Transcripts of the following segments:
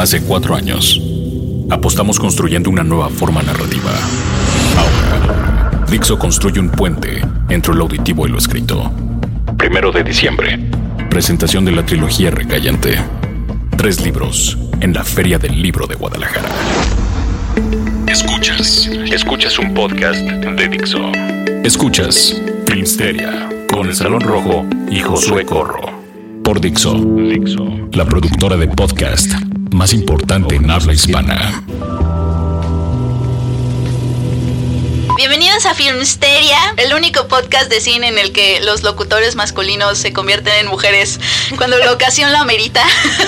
Hace cuatro años, apostamos construyendo una nueva forma narrativa. Ahora, Dixo construye un puente entre lo auditivo y lo escrito. Primero de diciembre, presentación de la trilogía Recayente. Tres libros en la Feria del Libro de Guadalajara. Escuchas, escuchas un podcast de Dixo. Escuchas Filmsteria con el Salón Rojo y Josué Corro. Por Dixo, Dixo, la productora de podcast más importante en habla hispana. Bienvenidos a Filmsteria, el único podcast de cine en el que los locutores masculinos se convierten en mujeres cuando la ocasión lo amerita.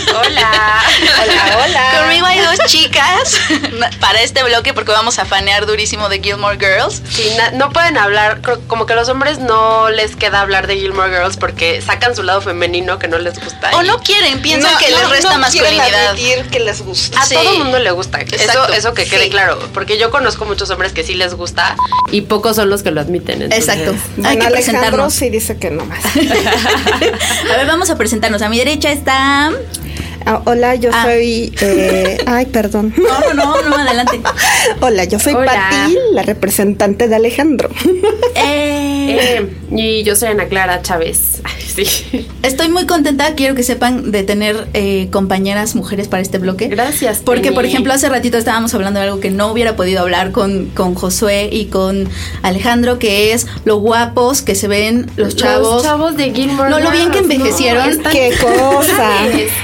Hola, hola, hola. Conmigo hay dos chicas para este bloque porque vamos a fanear durísimo de Gilmore Girls. Sí, no pueden hablar, como que a los hombres no les queda hablar de Gilmore Girls porque sacan su lado femenino que no les gusta. O no quieren, piensan No, que les no, resta no quieren masculinidad. admitir que les gusta. A Sí. todo mundo le gusta. Eso, Exacto. eso que quede Sí. claro. Porque yo conozco muchos hombres que sí les gusta y pocos son los que lo admiten. entonces- Exacto. Hay Bueno, que Alejandro presentarnos. sí dice que no más. A ver, vamos a presentarnos. A mi derecha está. Ah, hola, yo Ah. soy. eh, ay, perdón. No, no, no, no, adelante. Hola, yo soy Hola. Pati, la representante de Alejandro. Eh, Eh, y yo soy Ana Clara Chávez. Ay, sí. estoy muy contenta. Quiero que sepan de tener eh, compañeras mujeres para este bloque. Gracias. Porque, Penny. por ejemplo, hace ratito estábamos hablando de algo que no hubiera podido hablar con, con Josué y con Alejandro, que es lo guapos que se ven los chavos. Los chavos de Gilmore No, lo bien que envejecieron. Qué cosa.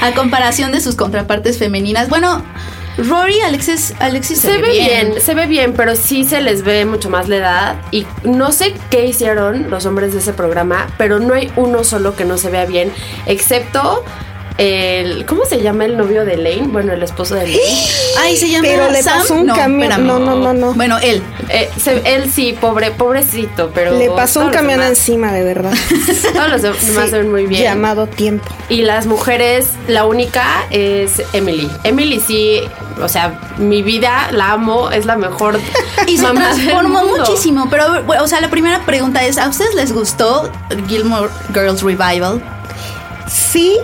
A comparación de sus contrapartes femeninas. Bueno, Rory, Alexis, Alexis Se ve bien. se ve bien, pero sí se les ve mucho más la edad. Y no sé qué hicieron los hombres de ese programa, pero no hay uno solo que no se vea bien, excepto el. ¿Cómo se llama el novio de Lane? Bueno, el esposo de Lane. Ay, se llama Pero le Sam. pasó un no, camión. No, no, no, no. Bueno, él. Eh, se- él sí, pobre, pobrecito, pero. Le pasó un camión demás- encima, de verdad. Todos los demás Sí, se ven muy bien. Llamado tiempo. Y las mujeres, la única es Emily. Emily sí, o sea, mi vida la amo, es la mejor Y se transformó muchísimo. Pero, o sea, la primera pregunta es: ¿a ustedes les gustó Gilmore Girls Revival? Sí,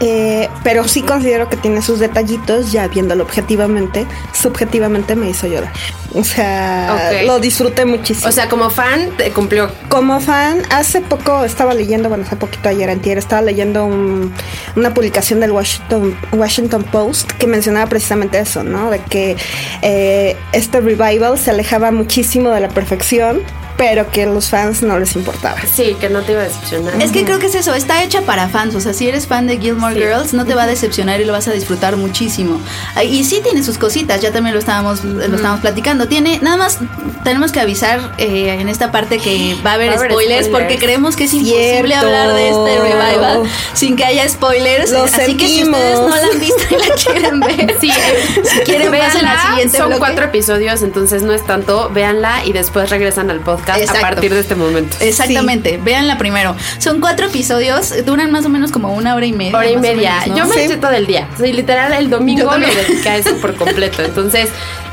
eh, pero sí considero que tiene sus detallitos, ya viéndolo objetivamente. Subjetivamente me hizo llorar. O sea, lo disfruté muchísimo. O sea, como fan, te cumplió. Como fan, hace poco estaba leyendo, bueno, hace poquito ayer antier, estaba leyendo un- una publicación del Washington, Washington Post que mencionaba precisamente eso, ¿no? De que eh, este revival se alejaba muchísimo de la perfección, pero que a los fans no les importaba. Sí, que no te iba a decepcionar. Es que creo que es eso, está hecha para fans. O sea, si eres fan de Gilmore Sí. Girls, no te va a decepcionar y lo vas a disfrutar muchísimo. Ah, Y sí tiene sus cositas, ya también lo estábamos, lo estábamos platicando. Tiene, nada más tenemos que avisar eh, en esta parte que va a haber Va a haber spoilers, spoilers. porque creemos que es imposible Cierto. hablar de este revival sin que haya spoilers. Lo Así que si sentimos. ustedes no la han visto y la quieren ver, Sí, eh, si quieren al véanla, siguiente Son bloque. cuatro episodios, entonces no es tanto. Véanla y después regresan al podcast Exacto. a partir de este momento. Exactamente, véanla primero. Son cuatro episodios, duran más o menos como una hora y media. Hora y media. menos, ¿no? Yo me Sí. eché todo el día. Sí, literal, el domingo también. dediqué a eso por completo. Entonces,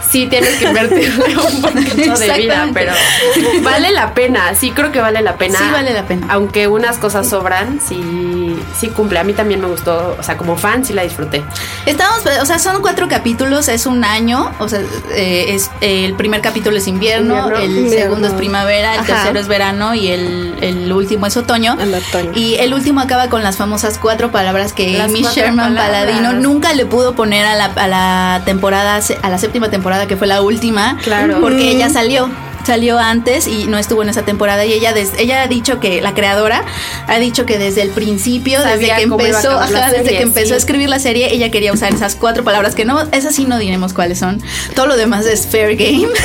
sí tienes que invertirle un poquito de vida, pero vale la pena, sí creo que vale la pena. Sí vale la pena. Aunque unas cosas sobran, sí, sí cumple. A mí también me gustó, o sea, como fan sí la disfruté. Estamos, o sea, son cuatro capítulos, es un año, o sea, eh, es el primer capítulo es invierno, Invierno. el Invierno. segundo es primavera, el Ajá. tercero es verano y el, el último es otoño. El otoño. Y el último acaba con las famosas cuatro palabras que Amy Sherman. Paladino nunca le pudo poner a la, a la temporada, a la séptima temporada que fue la última, Claro. porque ella salió. Salió antes y no estuvo en esa temporada y ella des- ella ha dicho que la creadora ha dicho que desde el principio, Sabía desde que empezó, ajá, desde serie, que empezó sí. a escribir la serie, ella quería usar esas cuatro palabras que no, esas sí no diremos cuáles son. Todo lo demás es fair game.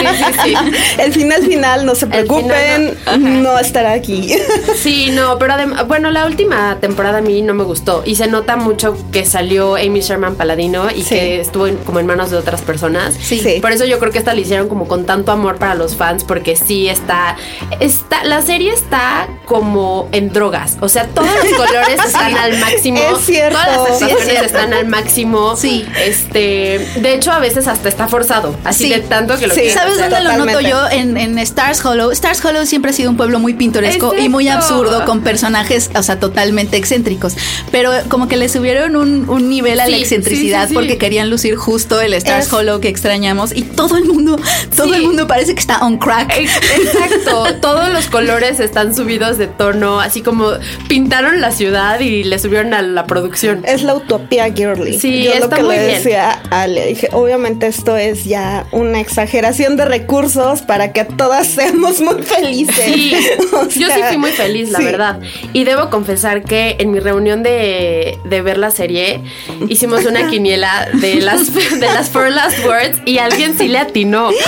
Sí, sí, sí. El final final, no se preocupen, final no estará aquí. Sí, no, pero bueno, la última temporada a mí no me gustó y se nota mucho que salió Amy Sherman Paladino y que estuvo en- como en manos de otras personas. Sí. Sí. Por eso yo creo que esta la hicieron como con tanto amor para los fans porque sí está está la serie está como en drogas, o sea, todos los colores están al máximo. Es cierto. Todas las Sí, es actuaciones cierto. están al máximo. Sí. Este, de hecho a veces hasta está forzado, así Sí. de tanto que lo Sí. ¿Sabes hacer. dónde lo noto yo? En, en Stars Hollow. Stars Hollow siempre ha sido un pueblo muy pintoresco y muy absurdo, con personajes, o sea, totalmente excéntricos. Pero como que le subieron un, un nivel a la excentricidad sí, sí, sí. porque querían lucir justo el Stars Es- Hollow que extrañamos y todo el mundo, todo Sí. el mundo parece que está on crack. Ex- Exacto, todos los colores están subidos de tono, así como pintaron la ciudad y le subieron a la producción. Es la utopía girly. Sí, Yo lo está que muy le bien. decía a Ale, dije, obviamente esto es ya una exageración de recursos para que todas seamos muy felices. Sí, O yo sí fui muy feliz, la sí. verdad. Y debo confesar que en mi reunión de, de ver la serie hicimos una quiniela de las, de las Four Last Words y alguien sí le atinó.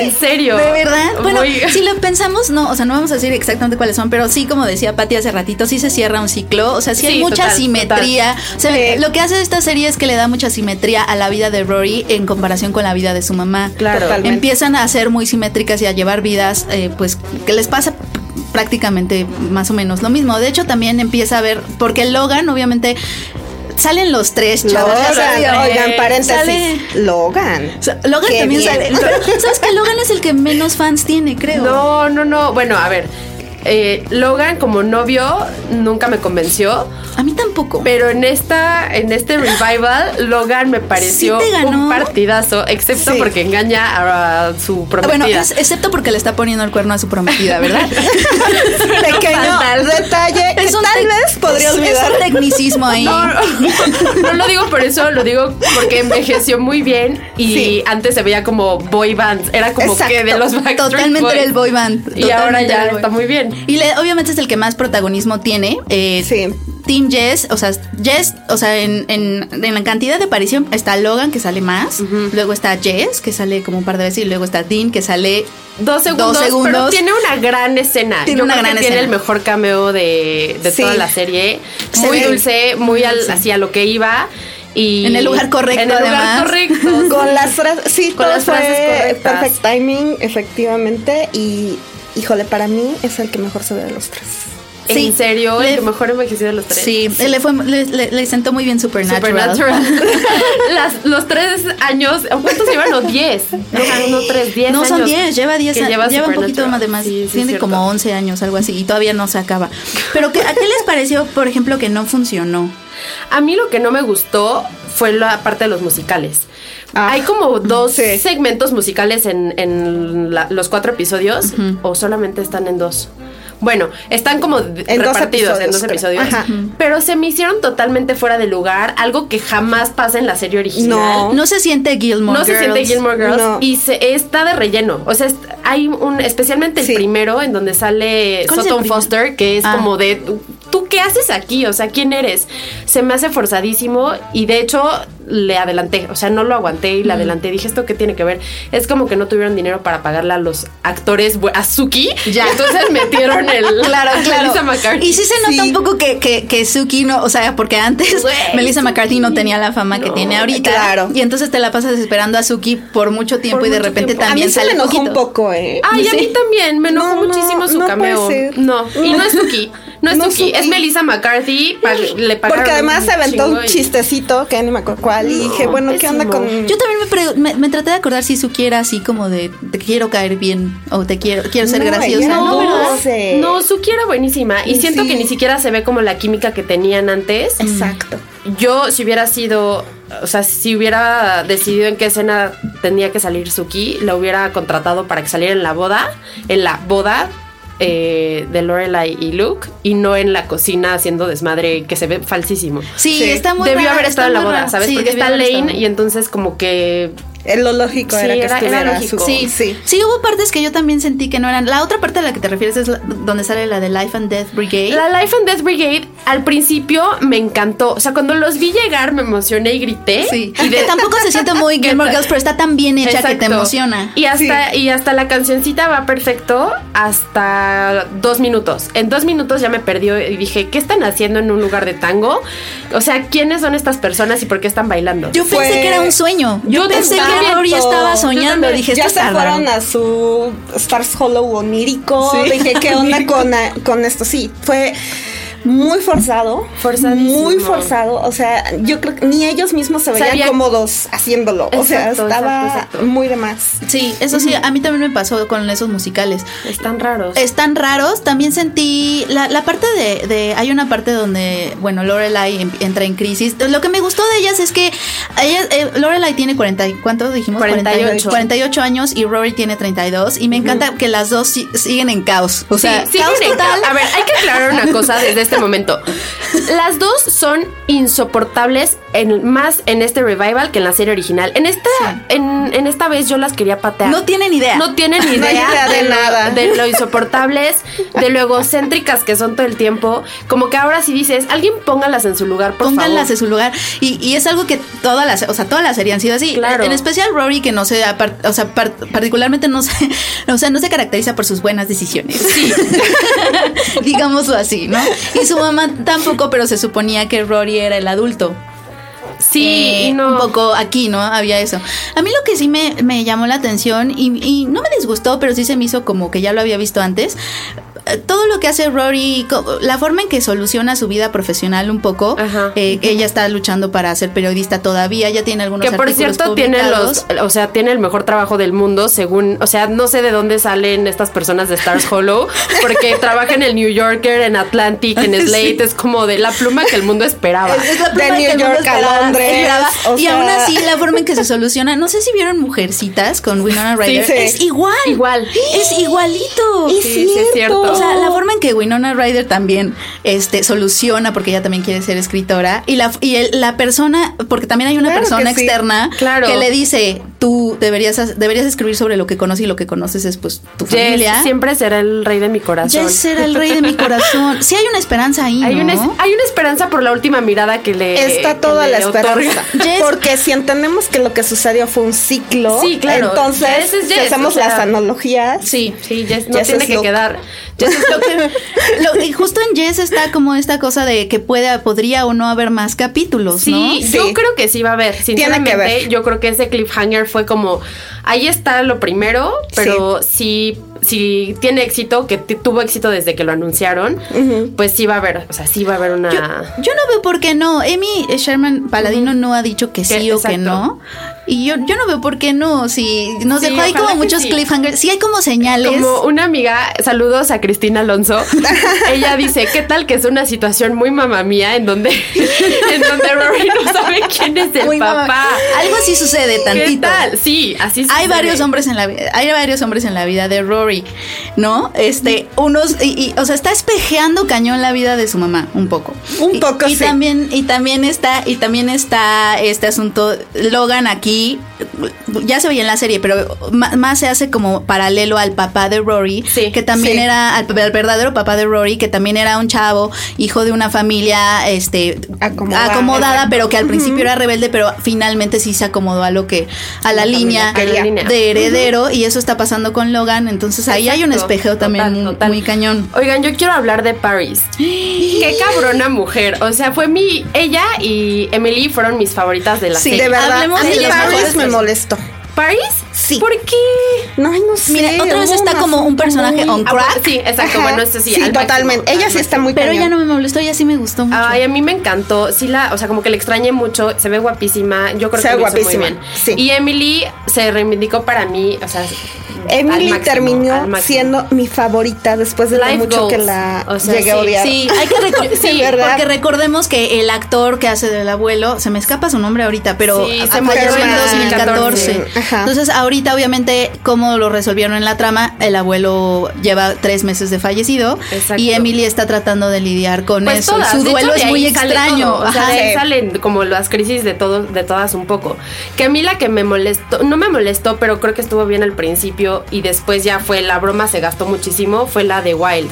En serio. ¿De verdad? Bueno, Muy- si lo pensamos, no, o sea, no vamos a decir exactamente cuáles son, pero sí, como decía Patti hace ratito, sí se cierra un ciclo, o sea, sí, hay mucha total, simetría. O sea, Sí. lo que hace esta serie es que le da mucha simetría a la vida de Rory en comparación con la vida de su mamá. Claro. Totalmente. Empiezan a ser muy simétricas y a llevar vidas, eh, pues, que les pasa prácticamente más o menos lo mismo. De hecho, también empieza a ver, porque Logan, obviamente, salen los tres chavos. oigan, paréntesis. Sale- Logan. Logan también bien. sale. Pero, ¿Sabes que Logan es el que menos fans tiene, creo? No, no, no. Bueno, a ver. Eh, Logan como novio nunca me convenció. A mí tampoco. Pero en esta, en este revival, Logan me pareció Sí un partidazo, excepto Sí. porque engaña a su prometida. Bueno, es- excepto porque le está poniendo el cuerno a su prometida, ¿verdad? Pequeño detalle que tal vez podría olvidar. Es un tecnicismo ahí. No, no lo digo por eso, lo digo porque envejeció muy bien y Sí. antes se veía como boy bands, era como Exacto. que de los Backstreet Totalmente Boys. era el boy band. Y ahora ya está muy bien. Y le- obviamente es el que más protagonismo tiene. eh, Sí. Team Jess, o sea, Jess, o sea, en, en- en la cantidad de aparición está Logan, que sale más. Luego está Jess, que sale como un par de veces. Y luego está Dean, que sale Dos segundos, Dos segundos. pero tiene una gran escena. Tiene Yo una creo gran que tiene escena. el mejor cameo de, de Sí. toda la serie. Se Muy ve. dulce, muy al- hacia lo que iba. Y En el lugar correcto, En el lugar además. correcto. Con las frases, sí, Con todo las frases fue correctas. perfect timing, efectivamente. Y, híjole, para mí es el que mejor se ve de los tres. En Sí. serio, Le- el que mejor envejecido de los tres. Sí, le, fue, le, sentó muy bien Supernatural. Supernatural. Las- los tres años, ¿cuántos llevan? ¿O diez? No, no, tres, diez No, años. son 10, lleva 10 que años. lleva Lleva un poquito más de más. Sí, sí, Tiene como 11 años, algo así, y todavía no se acaba. Pero, ¿qué, ¿a qué les pareció, por ejemplo, que no funcionó? A mí lo que no me gustó fue la parte de los musicales. Ah, Hay como dos sí. segmentos musicales en, en la- los cuatro episodios, o solamente están en dos. Bueno, están como En dos repartidos en episodios, dos episodios, Ajá. pero se me hicieron totalmente fuera de lugar, algo que jamás pasa en la serie original. No. No se siente Gilmore No se Girls. siente Gilmore Girls No. y se, está de relleno. O sea, hay un, especialmente el Sí. primero en donde sale ¿Cuál es el Sutton? Foster, que es Ah. como de, ¿tú qué haces aquí? O sea, ¿quién eres? Se me hace forzadísimo y de hecho le adelanté. O sea, no lo aguanté y le adelanté. Dije, ¿esto qué tiene que ver? Es como que no tuvieron dinero para pagarle a los actores a Suki. Ya. Entonces metieron el. Claro, claro. Melissa McCarthy. Y sí se nota Sí. un poco que, que, que Suki no, o sea, porque antes Melissa McCarthy no tenía la fama que No, tiene ahorita. claro. Y entonces te la pasas esperando a Suki por mucho tiempo Por y de repente tiempo. A también mí se sale me enojó poquito. un poco, ¿eh? Ay, a Sí. mí también, me enojó No, no, muchísimo su no cameo. puede ser. No, y no es Suki. No es No es Melissa McCarthy. pa- le Porque además se aventó un y- chistecito que ni me acuerdo cuál. Y dije, bueno, ¿qué onda con.? Yo también me, me, me traté de acordar si Suki era así como de te quiero caer bien o te quiero quiero ser No, graciosa. No, no. sé. No, Suki era buenísima. Y siento Sí. que ni siquiera se ve como la química que tenían antes. Exacto. Yo, si hubiera sido, o sea, si hubiera decidido en qué escena tenía que salir Suki, la hubiera contratado para que saliera en la boda, en la boda eh, de Lorelai y Luke, y no en la cocina haciendo desmadre que se ve falsísimo. Sí, Sí. está muy Debió raro, haber estado en la boda, raro. ¿sabes? Sí, Porque está Lane estado. y entonces como que Lo lógico Sí, era que era- era estuviera lógico. Suki. Sí, sí. sí. hubo partes que yo también sentí que no eran. La otra parte a la que te refieres es la- donde sale la de Life and Death Brigade. La Life and Death Brigade al principio me encantó. O sea, cuando los vi llegar me emocioné y grité. Sí. Y que tampoco se siente muy Gilmore Girls, pero está tan bien hecha que te emociona. Y hasta, y hasta la cancioncita va perfecto hasta dos minutos. En dos minutos ya me perdió y dije, ¿qué están haciendo en un lugar de tango? O sea, ¿quiénes son estas personas y por qué están bailando? Yo pensé que era un sueño. Yo, Yo pensé también. Rory estaba Yo soñando. también. Dije, ya se está fueron a su Stars Hollow onírico. Sí. Dije, ¿qué onda con, con esto? Sí, fue muy forzado. Forzadísimo. Muy forzado. O sea, yo creo que ni ellos mismos se veían Sabía- cómodos haciéndolo. o sea, estaba exacto, exacto. muy de más. Sí, eso sí, a mí también me pasó con esos musicales. Están raros. Están raros. También sentí la, la parte de, de- Hay una parte donde, bueno, Lorelai em- entra en crisis. Lo que me gustó de ellas es que ella, eh, Lorelai tiene 40. y- ¿Cuánto dijimos? 48. 48 años y Rory tiene 32. Y me encanta que las dos si- siguen en caos. O sea, Sí, siguen caos en total. ca- A ver, hay que aclarar una cosa desde este momento. Las dos son insoportables en, más en este revival que en la serie original. En esta, en, en esta vez yo las quería patear. No tienen idea. No tienen No hay idea, idea de lo- nada. de lo insoportables, de lo egocéntricas que son todo el tiempo. Como que ahora sí dices, alguien póngalas en su lugar, por Pónganlas favor. en su lugar. Y, y es algo que todas las, o sea, todas las series han sido así. Claro. En especial Rory, que no se, o sea, par- particularmente no se, o sea, no se caracteriza por sus buenas decisiones. Sí. Digámoslo así, ¿no? Y su mamá tampoco, pero se suponía que Rory era el adulto. Sí, Eh, y no. un poco aquí, ¿no? Había eso. A mí lo que sí me, me llamó la atención y, y no me disgustó, pero sí se me hizo como que ya lo había visto antes. Eh, Todo lo que hace Rory, la forma en que soluciona su vida profesional un poco, Ajá. eh, ella está luchando para ser periodista todavía, ya tiene algunos Que por artículos cierto tiene los, o sea, tiene el mejor trabajo del mundo, según, o sea, no sé de dónde salen estas personas de Stars Hollow, porque trabaja en el New Yorker, en Atlantic, en Slate, es como de la pluma que el mundo esperaba. Es la De pluma New que el mundo York a esperaba, Londres, y sea- aún así, la forma en que se soluciona, no sé si vieron Mujercitas con Winona Ryder, sí. es igual. Igual. Es igualito. Es Sí, sí, es cierto. O sea, la forma en que Winona Ryder también este, soluciona, porque ella también quiere ser escritora, y la, y el- la persona, porque también hay una Claro persona que sí. externa Claro. que le dice, tú deberías, deberías escribir sobre lo que conoces y lo que conoces es pues tu Jess familia. siempre será el rey de mi corazón. Jess era el rey de mi corazón. Sí hay una esperanza ahí, Hay, ¿no? una, hay una esperanza por la última mirada que le Está toda la esperanza. Jess- Porque si entendemos que lo que sucedió fue un ciclo, Sí, claro. entonces Jess es si Jess, hacemos o sea, las analogías, Sí. Sí, Jess no Jess tiene es que Luke. quedar. Lo- y justo en Jess está como esta cosa de que puede, podría o no haber más capítulos, ¿no? Sí, yo Sí. creo que sí va a haber. Sinceramente, que ver. yo creo que ese cliffhanger fue como ahí está lo primero, pero si si tiene éxito, que tuvo éxito desde que lo anunciaron, pues sí va a haber, o sea, sí va a haber una Yo, yo no veo por qué no. Amy Sherman Paladino no ha dicho que sí Que- o que no. Y yo, yo no veo por qué no. Si nos Sí, dejó ahí como muchos sí. cliffhangers. Sí hay como señales. Como una amiga, saludos a Cristina Alonso. Ella dice, ¿qué tal que es una situación muy mamá mía en donde, en donde Rory no sabe quién es el Muy mamá. papá? Algo así sucede ¿Qué tantito. tal? Sí, así Hay sucede. varios hombres en la vida, hay varios hombres en la vida de Rory, ¿no? Este, unos, y, y, o sea, está espejeando cañón la vida de su mamá, un poco. Un Y- poco, y, sí. también, y también está, y también está este asunto, Logan aquí, ý ya se veía en la serie, pero más se hace como paralelo al papá de Rory, Sí, que también sí. era, al, al verdadero papá de Rory, que también era un chavo, hijo de una familia, este, Acomodada. acomodada pero que al principio era rebelde, pero finalmente sí se acomodó a lo que, a la, La línea de heredero, y eso está pasando con Logan, entonces ahí hay un espejeo también total, muy, total. muy cañón. Oigan, yo quiero hablar de Paris. Qué cabrona mujer. O sea, fue mi. Ella y Emily fueron mis favoritas de la Sí, serie. de verdad, Hablemos a mí de las Paris me personas. molestó. Sí. ¿Por qué? No, no sé. Mira, otra vez está como un personaje muy- on Ah, crack. sí, exacto. Ajá. Bueno, eso sí. Sí, al totalmente. máximo, Ella sí está muy Pero cañón. ella no me molestó, ella sí me gustó mucho. Ay, a mí me encantó. Sí, la, o sea, como que le extrañé mucho. Se ve guapísima. Yo creo Se que ve lo hizo muy guapísima, bien. sí. Y Emily se reivindicó para mí, o sea, Emily máximo, terminó siendo mi favorita después de lo Life mucho que la O sea, llegué a odiar. Sí, hay que recordar. sí, ¿verdad? porque recordemos que el actor que hace del abuelo, se me escapa su nombre ahorita, pero Sí, se murió en en 2014. 2014. Ajá. Entonces, ahorita, obviamente, como lo resolvieron en la trama, el abuelo lleva tres meses de fallecido Exacto. y Emily está tratando de lidiar con Pues eso. todas, Su duelo hecho, es muy extraño. O sea, Ajá. de ahí Sí. salen como las crisis de todo, de todas un poco. Que a mí la que me molestó, no me molestó, pero creo que estuvo bien al principio y después ya fue la broma se gastó muchísimo, fue la de Wild,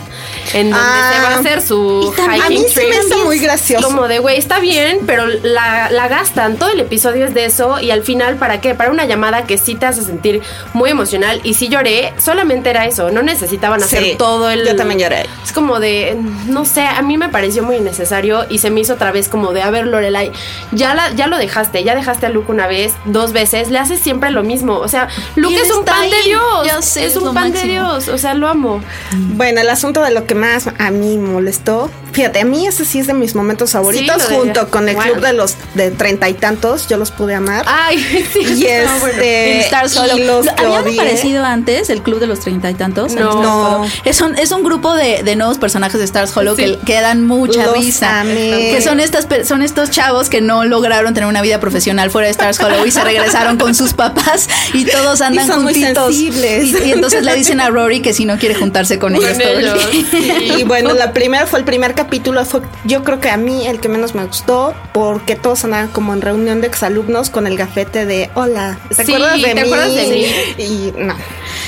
en donde Ah. se va a hacer su Y también- A mí hiking sí me hizo muy gracioso. Como de, güey, está bien, pero la, la gastan. Todo el episodio es de eso. Y al final, ¿para qué? Para una llamada que sí te hace sentir muy emocional. Y sí lloré, solamente era eso. No necesitaban hacer Sí, todo el. yo también lloré. Es como de, no sé, a mí me pareció muy innecesario. Y se me hizo otra vez como de, a ver, Lorelai, ya, la, ya lo dejaste. Ya dejaste a Luke una vez, dos veces. Le haces siempre lo mismo. O sea, Luke es un pan de. Dios. Sé, es es un pan de. Dios. O sea, lo amo. Bueno, el asunto de lo que más a mí molestó, fíjate, a mí ese sí es de mis momentos favoritos, junto con el Wow. club de los de treinta y tantos, yo los pude amar. Ay, sí. y bueno. este, Y los que ¿Habían odié- aparecido antes el Club de los Treinta y Tantos? No. Es un, es un grupo de, de nuevos personajes de Stars Hollow Sí. que, que dan mucha Los risa. amé. Que son, estas, son estos chavos que no lograron tener una vida profesional fuera de Stars Hollow y se regresaron con sus papás y todos andan son muy juntitos. sensibles. Y, y entonces le dicen a Rory que si no quiere juntarse con ellos todo el ellos, día. sí. Y bueno, la primera fue el primer capítulo, fue yo creo que a mí el que menos me gustó, porque todos andaban como en reunión de exalumnos con el gafete de hola, ¿te Sí, acuerdas de ¿te mí? Acuerdas de mí? Y no.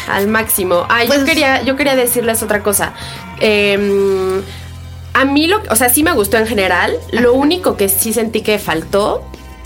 Al máximo. Ay, Pues- yo quería, yo quería decirles otra cosa. Eh, a mí lo, o sea, sí me gustó en general. Lo único que sí sentí que faltó,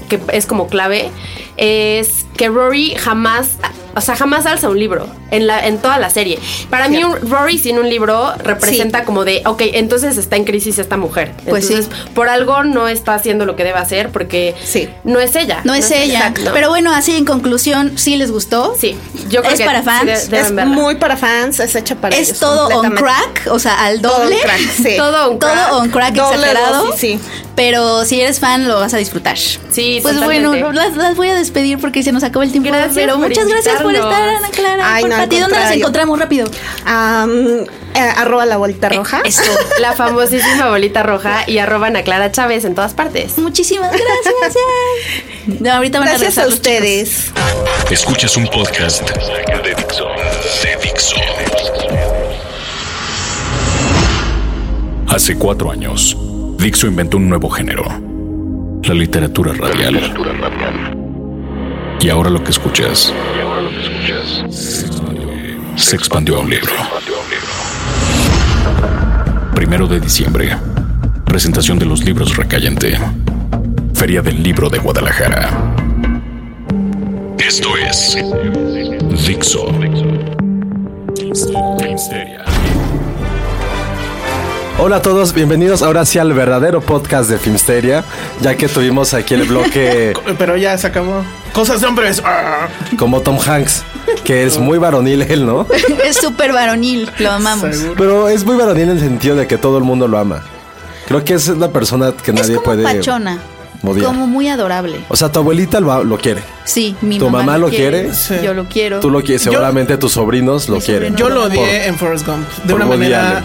que es como clave, es que Rory jamás, o sea, jamás alza un libro en la, en toda la serie. Para mí, un, Rory sin un libro representa como de, ok, entonces está en crisis esta mujer. Pues sí. entonces, por algo no está haciendo lo que debe hacer porque Sí. no es ella. No es ella. Exacto. Pero bueno, así en conclusión, ¿sí les gustó? Sí, yo creo ¿Es que para sí fans? de- es verla. muy para fans, es hecha para Es ellos, todo on crack, o sea, al Todo doble. on crack, sí. Todo on crack. Todo on crack Doble exagerado. dosis, sí. Pero si eres fan, lo vas a disfrutar. Sí, Pues totalmente. bueno, las, las voy a despedir porque se nos acabó el tiempo. Gracias pero muchas gracias por estar, Ana Clara. Ay, por no, ti. ¿Dónde las contrario. encontramos rápido? Eh, arroba la bolita roja. Eso. La famosísima bolita roja y arroban a Clara Chávez en todas partes. Muchísimas gracias. No, ahorita van a Gracias a chicos. ustedes. Escuchas un podcast de Dixo. De Dixo. Hace cuatro años, Dixo inventó un nuevo género, la literatura radial. Y ahora lo que escuchas se expandió a un libro. Primero de diciembre, presentación de los libros Recayente, Feria del Libro de Guadalajara. Esto es Dixo. Hola a todos, bienvenidos ahora sí al verdadero podcast de Filmsteria, ya que tuvimos aquí el bloque Pero ya se acabó. Cosas de hombres. Como Tom Hanks, que es muy varonil él, ¿no? Es súper varonil, lo amamos. Seguro. Pero es muy varonil en el sentido de que todo el mundo lo ama. Creo que esa es la persona que Es nadie como puede pachona. odiar. Como muy adorable. O sea, tu abuelita lo, lo quiere. Sí, mi ¿Tu mamá, mamá lo quiere? Sí. Yo lo quiero. Tú lo quieres, Yo- seguramente tus sobrinos lo quieren. Yo lo Por- odié en Forrest Gump. De una manera.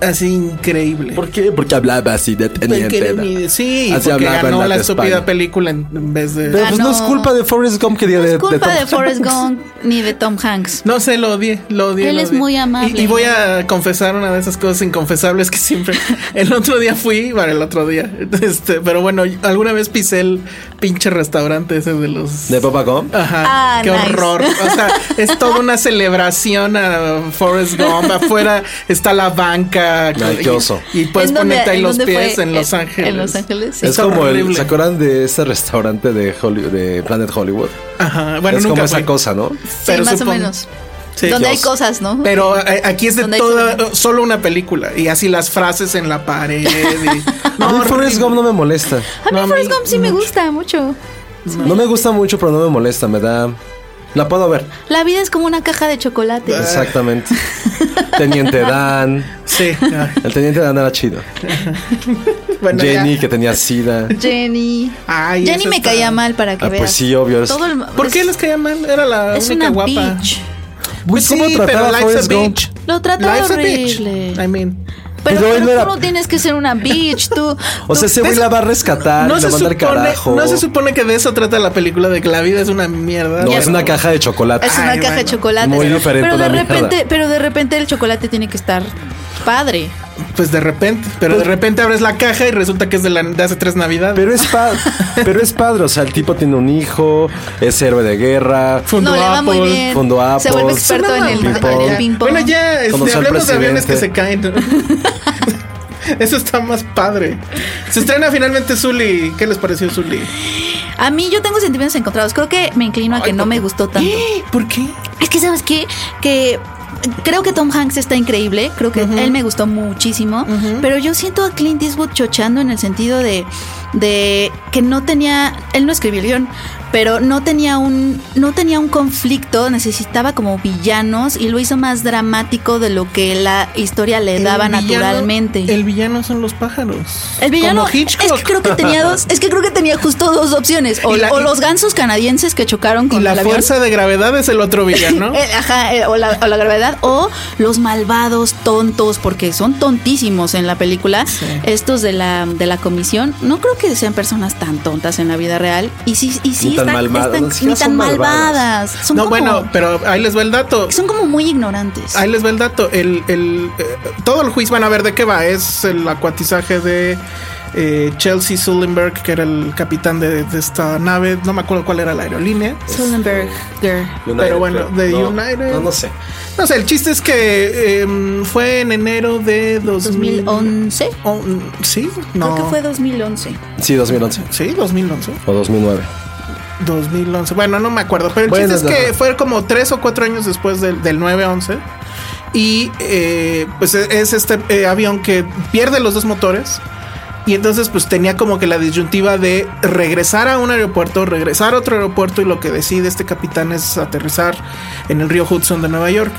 Así increíble. ¿Por qué? Porque hablaba así de teniente. Porque- sí, Así porque hablaba en ganó la la de estúpida película en, en vez de. Pero pues no es culpa de Forrest Gump que diga No de, es culpa Tom de Forrest. Gump ni de Tom Hanks. No sé, lo odié, lo odié. Él lo es odié. muy amable. Y, y voy a confesar una de esas cosas inconfesables que siempre. El otro día fui, bueno, el otro día. Este, pero bueno, alguna vez pisé el pinche restaurante ese de los. ¿De Papa Gump? Ajá, Ah, qué nice. horror. O sea, es toda una celebración a Forrest Gump. Afuera está la banca. Y, y puedes ¿En dónde- ponerte ahí los pies fue? en Los Ángeles. En Los Ángeles, sí. Es como el. ¿se acuerdan de ese restaurante de, Hollywood, de Planet Hollywood? Ajá, bueno, es nunca como esa fui. cosa, ¿no? Sí, pero más o menos. Sí, Donde hay cosas, ¿no? Pero eh, aquí es de toda, solo- una película. Y así las frases en la pared. Y, a mí Forrest. Gump no me molesta. a mí no, Forrest Gump sí me gusta mucho. No me gusta mucho, pero no me molesta. Me da. La puedo ver. La vida es como una caja de chocolate. Exactamente. Teniente Dan. Sí. El Teniente Dan era chido. bueno, Jenny, ya. que tenía sida. Jenny. Ay, Jenny me está- caía mal para que Ah, veas. pues sí, obvio. es- Todo el- ¿Por es- qué les caía mal? Era la Es única una guapa. bitch. Pues ¿Cómo sí, trataba pero a life's a Forrest Gump? bitch. Lo trata Life's a bitch. horrible. I mean. Pero, Pero no era- tú no tienes que ser una bitch, tú. O sea, ese güey la va a rescatar No y se, la manda al supone, carajo. no se supone que de eso trata la película, de que la vida es una mierda. No, es una caja de chocolate. Es una Ay, caja de chocolate. Muy diferente pero de mierda. repente, pero de repente el chocolate tiene que estar padre. Pues de repente, pero de repente abres la caja y resulta que es de, la, de hace tres navidades. Pero es, pa- pero es padre, o sea, el tipo tiene un hijo, es héroe de guerra. Fundó no, le va muy Apple. bien. Fundó Se vuelve Apple. experto en el Ping en pong. el ping pong. Bueno, ya, este, hablemos de aviones que se caen. Eso está más padre. Se estrena finalmente Zully. ¿Qué les pareció Zully? A mí yo tengo sentimientos encontrados. Creo que me inclino a que no ¿por me gustó tanto. ¿Por qué? Es que, ¿sabes qué? Que creo que Tom Hanks está increíble. Creo que él me gustó muchísimo. Pero yo siento a Clint Eastwood chochando en el sentido de, de que no tenía. Él no escribió el guion. Pero no tenía un. No tenía un conflicto. Necesitaba como villanos. Y lo hizo más dramático de lo que la historia le daba El villano- naturalmente. El villano son los pájaros. El villano Como Hitchcock. es que creo que tenía dos, es que creo que tenía justo dos opciones, o, Y la- o y- los gansos canadienses que chocaron Y con la el avión. fuerza de gravedad es el otro villano. Eh, ajá, o, la, o la gravedad, o los malvados tontos, porque son tontísimos en la película. Estos de la, de la comisión, no creo que sean personas tan tontas en la vida real. Y sí, y sí tan malvadas, están- ni tan son malvadas. malvadas. Son no, como, bueno, pero ahí les va el dato. son como muy ignorantes. Ahí les va el dato. El, el, eh, todo el juicio van a ver de qué va. Es el acuatizaje de eh, Chelsea Sullenberg, que era el capitán de, de esta nave. No me acuerdo cuál era la aerolínea. Sullenberg, girl. Pero bueno, de no, United. No, no sé. No sé, el chiste es que em, fue en enero de 2000 2011. Oh, sí, no. Creo que fue 2011. Sí, 2011 Sí, 2011. o 2009. 2011. Bueno, no me acuerdo. Pero el Bueno, chiste es que fue como tres o cuatro años después del, del 9-11. Y eh, pues es este eh, avión que pierde los dos motores. Y entonces pues tenía como que la disyuntiva de regresar a un aeropuerto, regresar a otro aeropuerto y lo que decide este capitán es aterrizar en el río Hudson de Nueva York.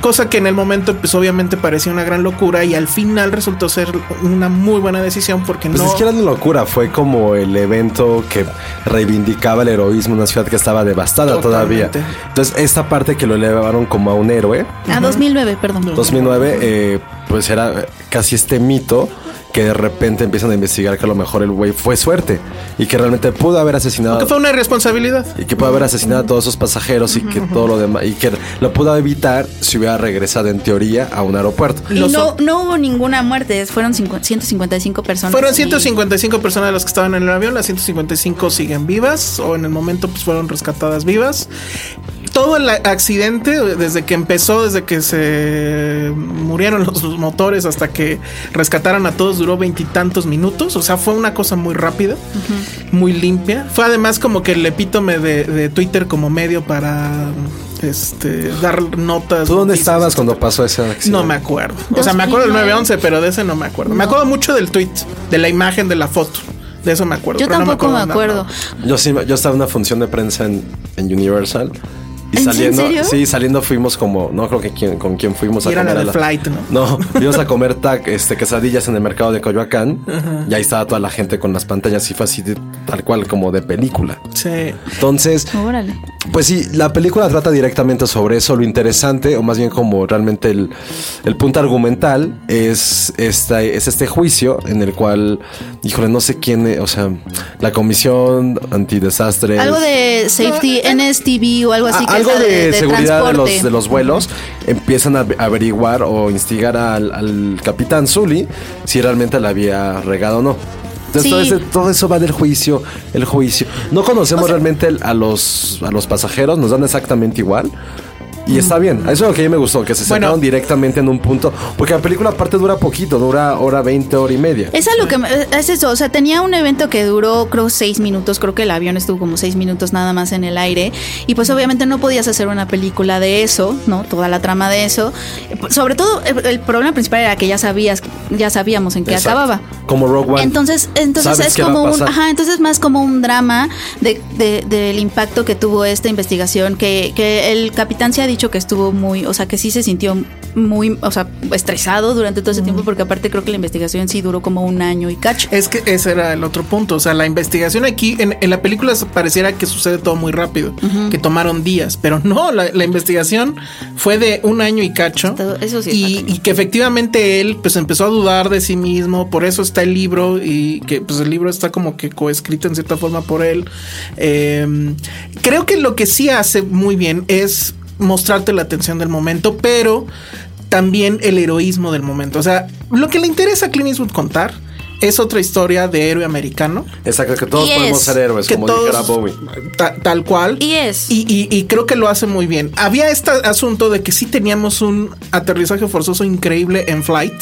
Cosa que en el momento pues obviamente parecía una gran locura y al final resultó ser una muy buena decisión porque Pues no... es que era una locura, fue como el evento que reivindicaba el heroísmo en una ciudad que estaba devastada Totalmente. todavía. Entonces, esta parte que lo elevaron como a un héroe, Ah, 2009, perdón. 2009, eh, pues era casi este mito que de repente empiezan a investigar que a lo mejor el güey fue suerte y que realmente pudo haber asesinado que fue una irresponsabilidad. y que pudo haber asesinado a todos esos pasajeros y que todo lo demás y que lo pudo evitar si hubiera regresado en teoría a un aeropuerto. Y no, no hubo ninguna muerte, fueron cincu- 155 personas. Fueron y- 155 personas las que estaban en el avión, las 155 siguen vivas o en el momento pues fueron rescatadas vivas. Todo el accidente, desde que empezó, desde que se murieron los motores hasta que rescataron a todos, duró veintitantos minutos. O sea, fue una cosa muy rápida, muy limpia. Fue además como que el epítome de, de Twitter como medio para este dar notas. ¿Tú dónde noticias, estabas cuando pasó ese accidente? no me acuerdo. O sea, me acuerdo del 911, pero de ese no me acuerdo. Me acuerdo mucho del tweet, de la imagen, de la foto. De eso me acuerdo. Yo pero no tampoco me acuerdo. Yo sí, yo estaba en una función de prensa en, en Universal. Y ¿En saliendo, serio? sí, saliendo fuimos como, no creo que con quién fuimos Y a era la comer. a la- flight, ¿no? No, íbamos a comer tac, este, quesadillas en el mercado de Coyoacán. Y ahí estaba toda la gente con las pantallas y fue así de- tal cual como de película. Sí. Entonces, Órale. pues sí, la película trata directamente sobre eso. Lo interesante, o más bien como realmente el, el punto argumental, es, esta, es este juicio en el cual, híjole, no sé quién, eh, o sea, la comisión antidesastres. Algo de safety, NSTV o algo así. A- que algo de, seguridad de los, de los vuelos empiezan a averiguar o instigar al, al capitán Zully si realmente la había regado o no. Entonces Sí. todo, ese- todo eso va del juicio, el juicio. No conocemos realmente a los a los pasajeros, nos dan exactamente igual. Y está bien. Eso es lo que a mí me gustó, que se Bueno. sentaron directamente en un punto. Porque la película aparte dura poquito, dura hora 20, hora y media. Es a lo que me- es eso, o sea, tenía un evento que duró creo seis minutos, creo que el avión estuvo como seis minutos nada más en el aire y pues obviamente no podías hacer una película de eso, ¿no? Toda la trama de eso. Sobre todo el, problema principal era que ya sabías, ya sabíamos en qué Exacto. acababa. Como Rogue One. Entonces, entonces es como un, ajá, entonces es más como un drama de, de- del impacto que tuvo esta investigación, que, que el capitán se ha dicho que estuvo muy, o sea, que sí se sintió muy, o sea, estresado durante todo ese tiempo, porque aparte creo que la investigación sí duró como un año y cacho. Es que ese era el otro punto. O sea, la investigación aquí en, en la película pareciera que sucede todo muy rápido, que tomaron días, pero no, la, la investigación fue de un año y cacho. Todo- eso sí y, que efectivamente él pues empezó a dudar de sí mismo, por eso está el libro y que pues el libro está como que coescrito en cierta forma por él. Eh, creo que lo que sí hace muy bien es mostrarte la atención del momento, pero también el heroísmo del momento. O sea, lo que le interesa a Clint Eastwood contar es otra historia de héroe americano. Exacto, que todos Y podemos es ser héroes, que como todos- dijera Bowie. ta- tal cual. Y es. Y, y- y creo que lo hace muy bien. Había este asunto de que sí teníamos un aterrizaje forzoso increíble en Flight,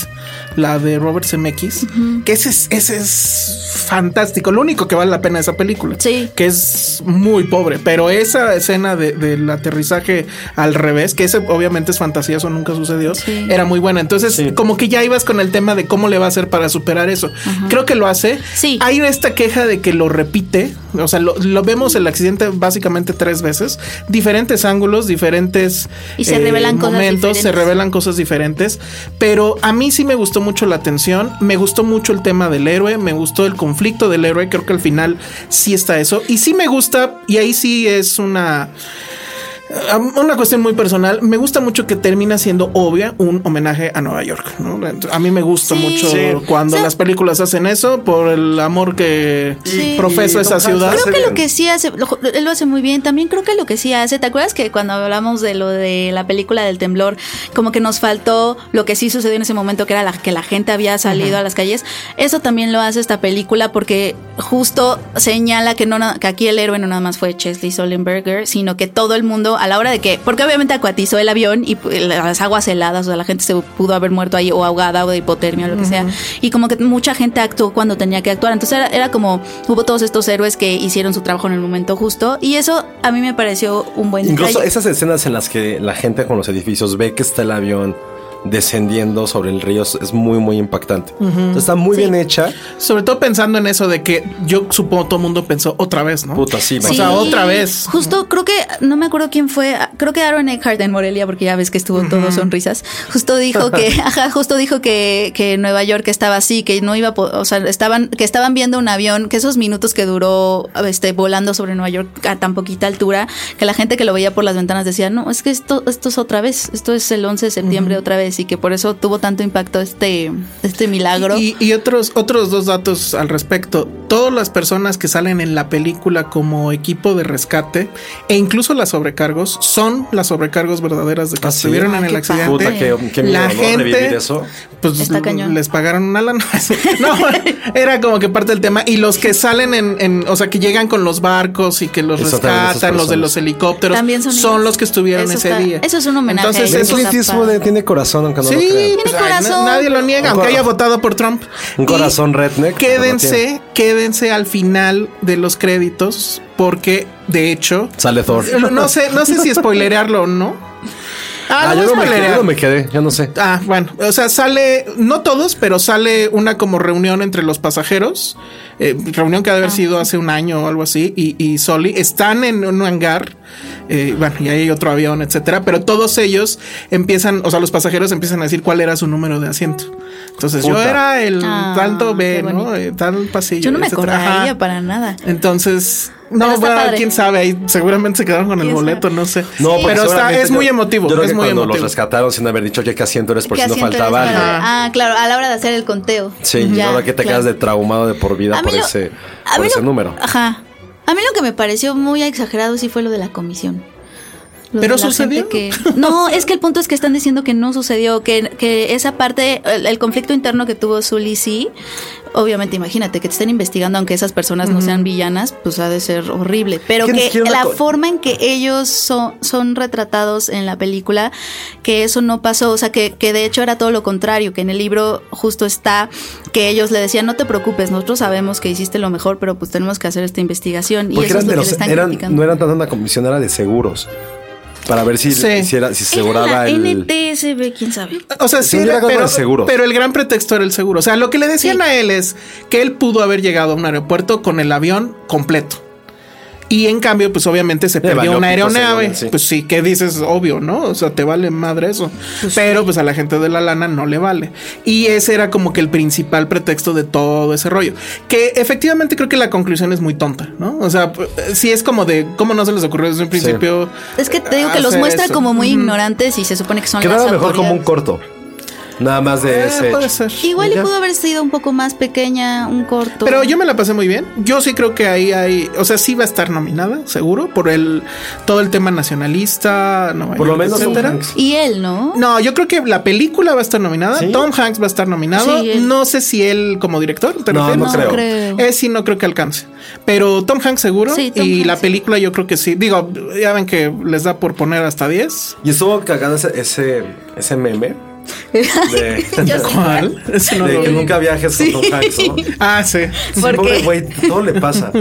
la de Robert Zemeckis, que ese es, ese es fantástico. Lo único que vale la pena de esa película. Sí. Que es muy pobre, pero esa escena de- del aterrizaje al revés, que ese obviamente es fantasía, eso nunca sucedió, Sí. era muy buena. Entonces, como que ya ibas con el tema de cómo le va a hacer para superar eso. Creo que lo hace. Sí. Hay esta queja de que lo repite. O sea, lo, lo vemos el accidente básicamente tres veces. Diferentes ángulos, diferentes eh, Y se revelan cosas momentos, se revelan cosas diferentes. Pero a mí sí me gustó mucho la atención. Me gustó mucho el tema del héroe. Me gustó el conflicto del héroe. Creo que al final sí está eso. Y sí me gusta, y ahí sí es una. Una cuestión muy personal, me gusta mucho que termina siendo obvia un homenaje a Nueva York. ¿no? A mí me gusta Sí. mucho Sí. cuando O sea- las películas hacen eso por el amor que Sí. profesa Y esa ciudad. Creo que lo que sí hace, lo- él lo hace muy bien. También creo que lo que sí hace, ¿te acuerdas que cuando hablamos de lo de la película del temblor, como que nos faltó lo que sí sucedió en ese momento, que era la, que la gente había salido a las calles? Eso también lo hace esta película porque justo señala que, no, que aquí el héroe no nada más fue Chesley Sullenberger, sino que todo el mundo, a la hora de que, porque obviamente acuatizó el avión y las aguas heladas, o sea, la gente se pudo haber muerto ahí o ahogada o de hipotermia o lo que sea. Y como que mucha gente actuó cuando tenía que actuar. Entonces era, era como, hubo todos estos héroes que hicieron su trabajo en el momento justo. Y eso a mí me pareció un buen Incluso detalle. esas escenas en las que la gente con los edificios ve que está el avión descendiendo sobre el río es muy, muy impactante. Entonces, está muy bien hecha. Sobre todo pensando en eso de que yo supongo todo el mundo pensó otra vez, ¿no? Puta, sí, O sea, otra vez. Justo creo que, no me acuerdo quién fue, creo que Aaron Eckhart en Morelia, porque ya ves que estuvo todo sonrisas, justo dijo que, ajá, justo dijo que, que Nueva York estaba así, que no iba, o sea, estaban, que estaban viendo un avión, que esos minutos que duró este, volando sobre Nueva York a tan poquita altura, que la gente que lo veía por las ventanas decía, no, es que esto, esto es otra vez, esto es el 11 de septiembre otra vez, y que por eso tuvo tanto impacto este, este milagro. Y, y otros, otros dos datos al respecto. Todas las personas que salen en la película como equipo de rescate e incluso las sobrecargos son las sobrecargos verdaderas de que ¿Ah, estuvieron en el qué accidente. Puta, qué, qué miedo, la gente eso. pues Está cañón. les pagaron una lana. no, era como que parte del tema. Y los que salen en, en- o sea, que llegan con los barcos y que los Eso también, esas rescatan, los de los helicópteros, También son los que estuvieron Eso ese está- día. eso es un homenaje. Entonces, Eso padre. tiene corazón, aunque no lo Sí, crean. pues, Tiene ay, corazón. nadie lo niega, Un aunque haya votado por Trump. Un Y corazón redneck, lo Quédense, quédense al final de los créditos, porque de hecho, Sale Thor. no sé, no sé si spoilerearlo o no. Ah, Ah, yo, no me, yo no me quedé, yo no sé. Ah, bueno, o sea, sale, no todos, pero sale una como reunión entre los pasajeros, eh, reunión que ha de haber sido hace un año o algo así, y, y Soli están en un hangar, eh, bueno, y ahí hay otro avión, etcétera, pero todos ellos empiezan, o sea, los pasajeros empiezan a decir cuál era su número de asiento. Entonces yo era el Ah, tanto B, ¿no? Eh, tal pasillo. Yo no me etcétera. acordaría Ajá. para nada. Entonces, no, bueno, padre. quién sabe, ahí seguramente se quedaron con el ¿Quién boleto, no sé. No, pero está, es muy emotivo, Yo creo es que muy cuando emotivo. los rescataron sin haber dicho que qué asiento eres por ¿Qué si no faltaba alguien. Ah, claro, a la hora de hacer el conteo. Sí, Ya, ahora que te claro. quedas de traumado de por vida por lo- ese, por ese lo- número. Ajá. A mí lo que me pareció muy exagerado sí fue lo de la comisión. Pero sucedió. que- No, es que el punto es que están diciendo que no sucedió, que, que esa parte, el, el conflicto interno que tuvo Sully sí. Obviamente, imagínate que te estén investigando, aunque esas personas no sean villanas, pues ha de ser horrible. Pero Que la forma en que ellos son, son retratados en la película, que eso no pasó, o sea, que, que de hecho era todo lo contrario, que en el libro justo está que ellos le decían, no te preocupes, nosotros sabemos que hiciste lo mejor, pero pues tenemos que hacer esta investigación. Y eso es lo que los, le están eran, no eran tanto una comisión, era de seguros. Para ver si, Sí. si, era- si se Era aseguraba la el. NTSB, quién sabe. O sea, sí, era- con pero, el gran pretexto era el seguro. O sea, lo que le decían Sí. a él es que él pudo haber llegado a un aeropuerto con el avión completo. Y en cambio, pues obviamente se perdió una aeronave. sí. Pues sí, que dices, obvio, ¿no? O sea, te vale madre eso. Pero pues a la gente de la lana no le vale. Y ese era como que el principal pretexto de todo ese rollo. Que efectivamente creo que la conclusión es muy tonta, ¿no? O sea, p- sí es como de cómo no se les ocurrió desde un principio. Es que te digo que los muestra eso. como muy ignorantes y se supone que son las Quedaba mejor como un corto. Nada más de Eh, ese. puede hecho. ser. Igual y Ya. pudo haber sido un poco más pequeña, un corto. Pero yo me la pasé muy bien. Yo sí creo que ahí hay, o sea, sí va a estar nominada, seguro, por el todo el tema nacionalista, Nueva Por lo menos Tom etcétera. Hanks. Y él, ¿no? No, yo creo que la película va a estar nominada. ¿Sí? Tom Hanks va a estar nominado. Sí, no sé si él como director. ¿te No, no No creo. creo. Eh, sí, no creo que alcance. Pero Tom Hanks seguro. Sí, Tom y Hanks, la sí. película yo creo que sí. Digo, ya ven que les da por poner hasta 10. Y estuvo cagado ese, ese, ese meme. De, ¿Cuál? Ese no de lo que vi. nunca viajes con Tom Hanks, ¿no? Ah, sí. Sí, ¿Por pobre güey, todo le pasa.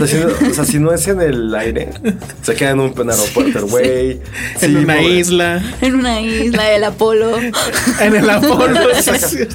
O sea, si no, o sea, si no es en el aire, se queda en un aeropuerto güey. Sí, en una pobre. isla. En una isla del Apolo. En el Apolo.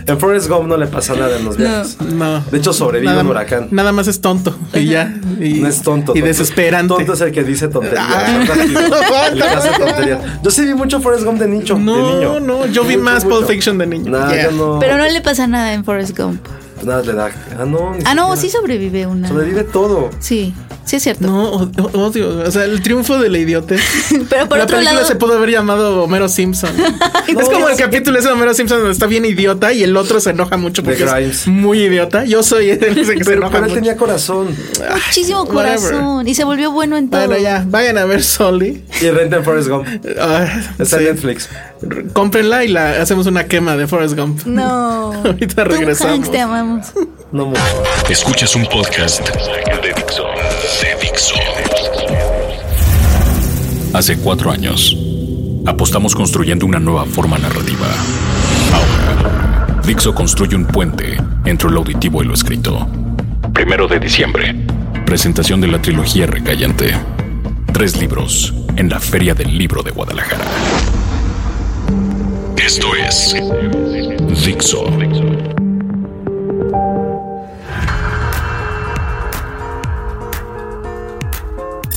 En Forrest Gump no le pasa nada en los viajes. No. De hecho, sobrevive Nada, un huracán. nada más es tonto. Y ya. Y, No es tonto. Y tonto. desesperante. Tonto es el que dice tonterías. Ah. el que hace tonterías. Yo sí vi mucho Forrest Gump de nicho. de No, niño. no, yo vi Mucho, más mucho. Pulp Fiction de niño. Nah, Yeah. yo no. Pero no le pasa nada en Forrest Gump. Nada le da. Ah, no. ni Ah, no, sí sobrevive una. Sobrevive todo. Sí, sí es cierto. No, odio. O sea, el triunfo de la idiotez. Pero por la otro película lado, se pudo haber llamado Homero Simpson. es como el sí. capítulo ese de Homero Simpson donde está bien idiota y el otro se enoja mucho De porque es Grimes. muy idiota. Yo soy ese que se Pero, enoja pero él mucho. tenía corazón. muchísimo corazón. Y se volvió bueno en todo. Bueno, ya, vayan a ver Sully. Y renten Forrest Gump. Ah, Está sí. Netflix. Cómprenla y la hacemos una quema de Forrest Gump. No. Ahorita Tom regresamos. Hanks, te amamos. No mucho. Escuchas un podcast de Dixo. De Dixo. Hace cuatro años, apostamos construyendo una nueva forma narrativa. Ahora, Dixo construye un puente entre lo auditivo y lo escrito. Primero de diciembre, presentación de la trilogía Recayente. Tres libros en la Feria del Libro de Guadalajara. Esto es Dixo.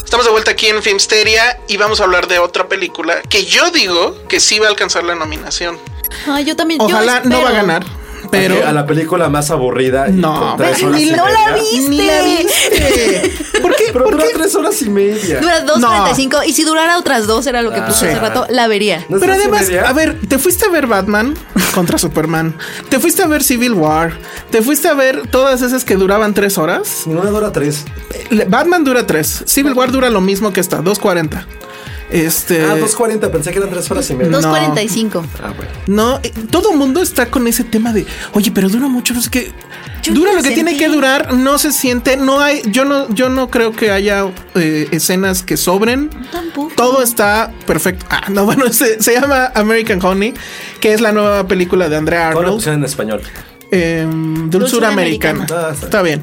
Estamos de vuelta aquí en Filmsteria y vamos a hablar de otra película que yo digo que sí va a alcanzar la nominación. Ay, yo también. yo Ojalá no va a ganar, pero a la película más aburrida. y No, tres horas ni y ¡No la viste! ni la viste. ¿Por qué? Pero ¿Por dura qué? tres horas y media. Dura 2.45 y si durara otras dos, era lo que Ah, puse sí. hace rato, la vería. ¿No es Pero y además, media? a ver, te fuiste a ver Batman contra Superman, te fuiste a ver Civil War, te fuiste a ver todas esas que duraban tres horas. Ninguna dura tres. Le- Batman dura tres, Civil War dura lo mismo que esta, 2.40. Este. Ah, 2.40. Pensé que eran tres horas y media. No. 2.45. Ah, bueno. No, eh, todo el mundo está con ese tema de, oye, pero dura mucho, no sé qué. Yo dura no lo que tiene que durar, no se siente, no hay, yo no, yo no creo que haya eh, escenas que sobren. Tampoco. Todo está perfecto. Ah, no, bueno, se, se llama American Honey, que es la nueva película de Andrea ¿Cómo lo Arnold. pusieron en español? Eh, dulzura Dulzura americana. americana. Ah, está está bien.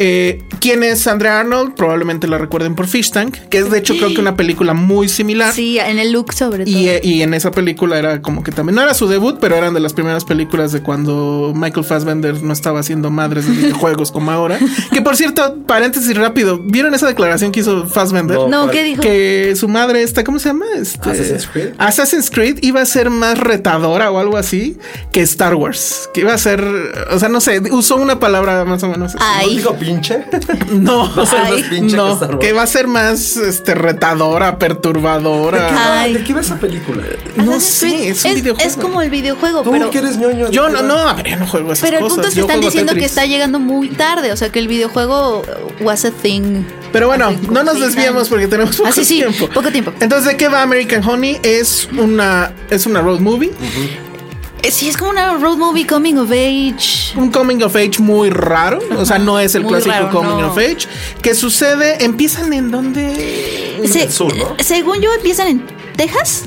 Eh, ¿Quién es Andrea Arnold? Probablemente la recuerden por Fish Tank, que es de hecho creo que una película muy similar. Sí, en el look sobre todo. Y, eh, y en esa película era como que también no era su debut, pero eran de las primeras películas de cuando Michael Fassbender no estaba haciendo madres de videojuegos como ahora. Que por cierto, paréntesis rápido, ¿vieron esa declaración que hizo Fassbender? No. ¿qué dijo? Que su madre está, ¿cómo se llama? Este, Assassin's Creed. Assassin's Creed iba a ser más retadora o algo así que Star Wars. Que iba a ser, o sea, no sé, usó una palabra más o menos. así. Ay. ¿No dijo pinche? No, Va a ser más Ay, pinche que no, Star Wars. que va a ser más este, retadora, perturbadora. Ay. ¿De qué va esa película? No Assassin's sé, es un videojuego. Es como el videojuego, Tú pero... que eres ñoño. ¿de Yo no, no, a ver, yo no juego esas Pero el cosas. punto es que Yo están diciendo que está llegando muy tarde, o sea que el videojuego was a thing. Pero bueno, no nos desviemos porque tenemos poco Ah, sí, sí, tiempo. poco tiempo. Entonces, ¿de qué va American Honey? Es una, es una road movie. Sí, es como una road movie coming of age. Un coming of age muy raro. O sea, no es el Muy clásico raro, coming no. of age. Que sucede, empiezan en donde. Se- sur, ¿no? Según yo, empiezan en Texas.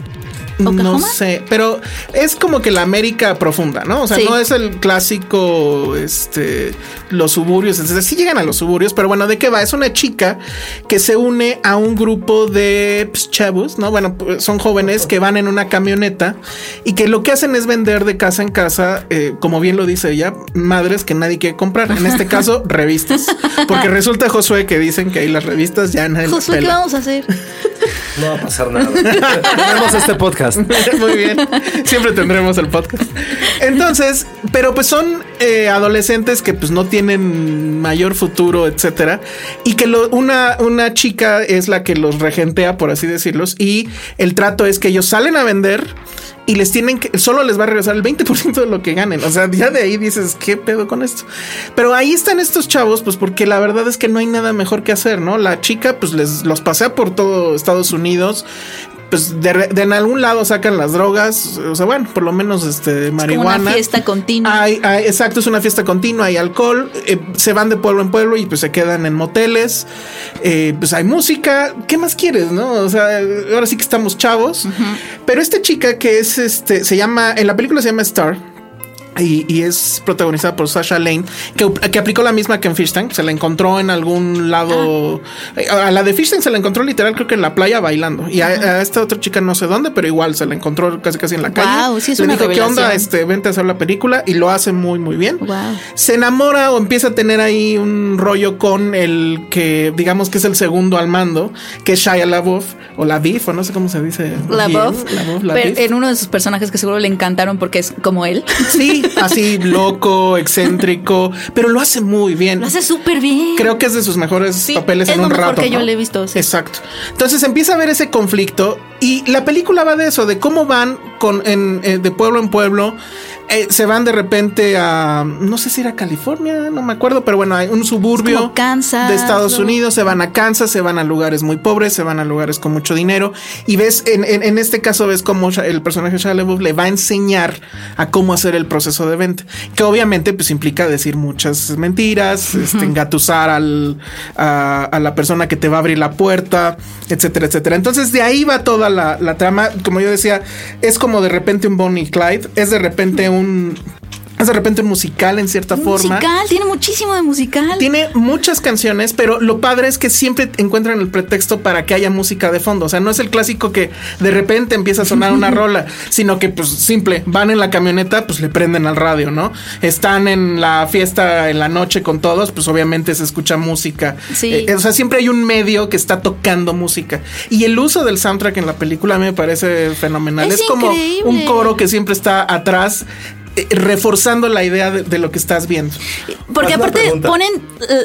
No sé, pero es como que la América profunda, ¿no? O sea, Sí. no es el clásico, este, los suburbios, etcétera. Sí llegan a los suburbios, pero bueno, ¿de qué va? Es una chica que se une a un grupo de pues, chavos, ¿no? Bueno, pues, son jóvenes que van en una camioneta y que lo que hacen es vender de casa en casa, eh, como bien lo dice ella, madres que nadie quiere comprar. En este caso, revistas. Porque resulta, Josué, que dicen que ahí las revistas ya nadie Josué, ¿qué vamos a hacer? No va a pasar nada. Tenemos este podcast. Muy bien. Siempre tendremos el podcast. Entonces, pero pues son eh, adolescentes que pues no tienen mayor futuro, etcétera. Y que lo- una, una chica es la que los regentea, por así decirlos. Y el trato es que ellos salen a vender y les tienen que, solo les va a regresar el 20% de lo que ganen. O sea, ya de ahí dices, ¿qué pedo con esto? Pero ahí están estos chavos, pues porque la verdad es que no hay nada mejor que hacer, ¿no? La chica, pues les los pasea por todo Estados Unidos. Pues de, de en algún lado sacan las drogas, o sea, bueno, por lo menos este Como marihuana. una fiesta continua. Hay- hay- exacto, es una fiesta continua, hay alcohol, eh, se van de pueblo en pueblo y pues se quedan en moteles, eh, pues hay música, ¿qué más quieres, no? O sea, ahora sí que estamos chavos, pero esta chica que es, este, se llama, en la película se llama Star. Y, y es protagonizada por Sasha Lane, que, que aplicó la misma que en Fish Tank. Se la encontró en algún lado. A la de Fish Tank se la encontró literal, creo que en la playa bailando. Y a, a esta otra chica no sé dónde, pero igual se la encontró casi casi en la calle. Guau, sí es Le una dijo, ¿qué onda? revelación". Este, vente a hacer la película. Y lo hace muy, muy bien. Wow. Se enamora o empieza a tener ahí un rollo con el que, digamos que es el segundo al mando, que es Shia LaBeouf, o LaBeouf, o no sé cómo se dice. La bien, Buff. LaBeouf, Pero LaBeouf. en uno de sus personajes que seguro le encantaron porque es como él. Sí, así loco, excéntrico, pero lo hace muy bien. Lo hace súper bien. Creo que es de sus mejores Sí, papeles es en lo un mejor rato. que yo le he visto, sí. Exacto. Entonces empieza a ver ese conflicto y la película va de eso, de cómo van con en, eh, de pueblo en pueblo. eh, se van de repente a no sé si era California, no me acuerdo, pero bueno, hay un suburbio Kansas, de Estados ¿no? Unidos, se van a Kansas, se van a lugares muy pobres, se van a lugares con mucho dinero y ves en, en- en este caso ves cómo el personaje de Shia LaBeouf le va a enseñar a cómo hacer el proceso de venta, que obviamente pues implica decir muchas mentiras, este, engatusar al, a, a la persona que te va a abrir la puerta, etcétera, etcétera. Entonces de ahí va toda la, la trama, como yo decía, es como de repente un Bonnie Clyde, es de repente un es de repente un musical en cierta forma. Musical, tiene muchísimo de musical. Tiene muchas canciones, pero lo padre es que siempre encuentran el pretexto para que haya música de fondo. O sea, no es el clásico que de repente empieza a sonar una rola, sino que pues simple, van en la camioneta, pues le prenden al radio, ¿no? Están en la fiesta en la noche con todos, pues obviamente se escucha música. Sí. Eh, o sea, siempre hay un medio que está tocando música. Y el uso del soundtrack en la película me parece fenomenal. Es Es, como increíble. un coro que siempre está atrás. Eh, reforzando la idea de- de lo que estás viendo. Porque aparte ponen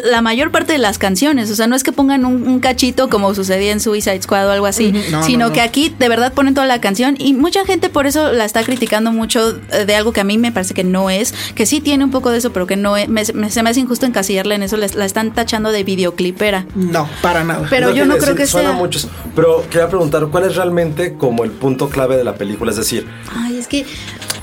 la mayor parte de las canciones, o sea, no es que pongan un, un cachito como sucedía en Suicide Squad o algo así. No, sino no, no. que aquí de verdad ponen toda la canción y mucha gente por eso la está criticando mucho eh, de algo que a mí me parece que no es, que sí tiene un poco de eso, pero que no es, me- me- se me hace injusto encasillarla en eso, les- la están tachando de videoclipera. No, para nada. Pero yo no creo decir, que suena sea- mucho eso. Pero quería preguntar, ¿cuál es realmente como el punto clave de la película? Es decir, Ay, es que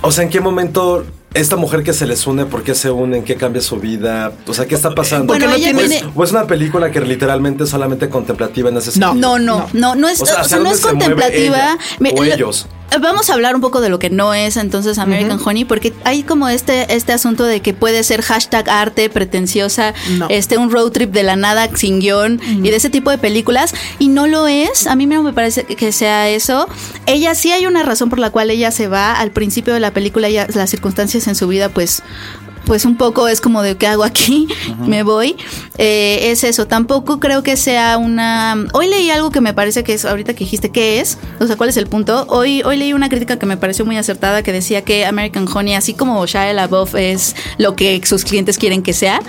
o sea, ¿en qué momento esta mujer que se les une, por qué se unen, qué cambia su vida? O sea, ¿qué está pasando? Bueno, ¿O ella es- tiene- ¿O es una película que literalmente es solamente contemplativa en ese No. sentido? No, no, no, no es, O sea, o ¿hacia sea, no es contemplativa. ella Me- o lo- ellos? Vamos a hablar un poco de lo que no es entonces American Honey, porque hay como este, este asunto de que puede ser hashtag arte pretenciosa, No. este un road trip de la nada sin guion y de ese tipo de películas, y no lo es. A mí no me parece que sea eso. Ella sí hay una razón por la cual ella se va. Al principio de la película, ella, las circunstancias en su vida, pues pues un poco es como de qué hago aquí, me voy. Eh, es eso, tampoco creo que sea una... Hoy leí algo que me parece que es, ahorita que dijiste, ¿qué es? O sea, ¿cuál es el punto? Hoy, hoy leí una crítica que me pareció muy acertada que decía que American Honey, así como Shia LaBeouf es lo que sus clientes quieren que sea,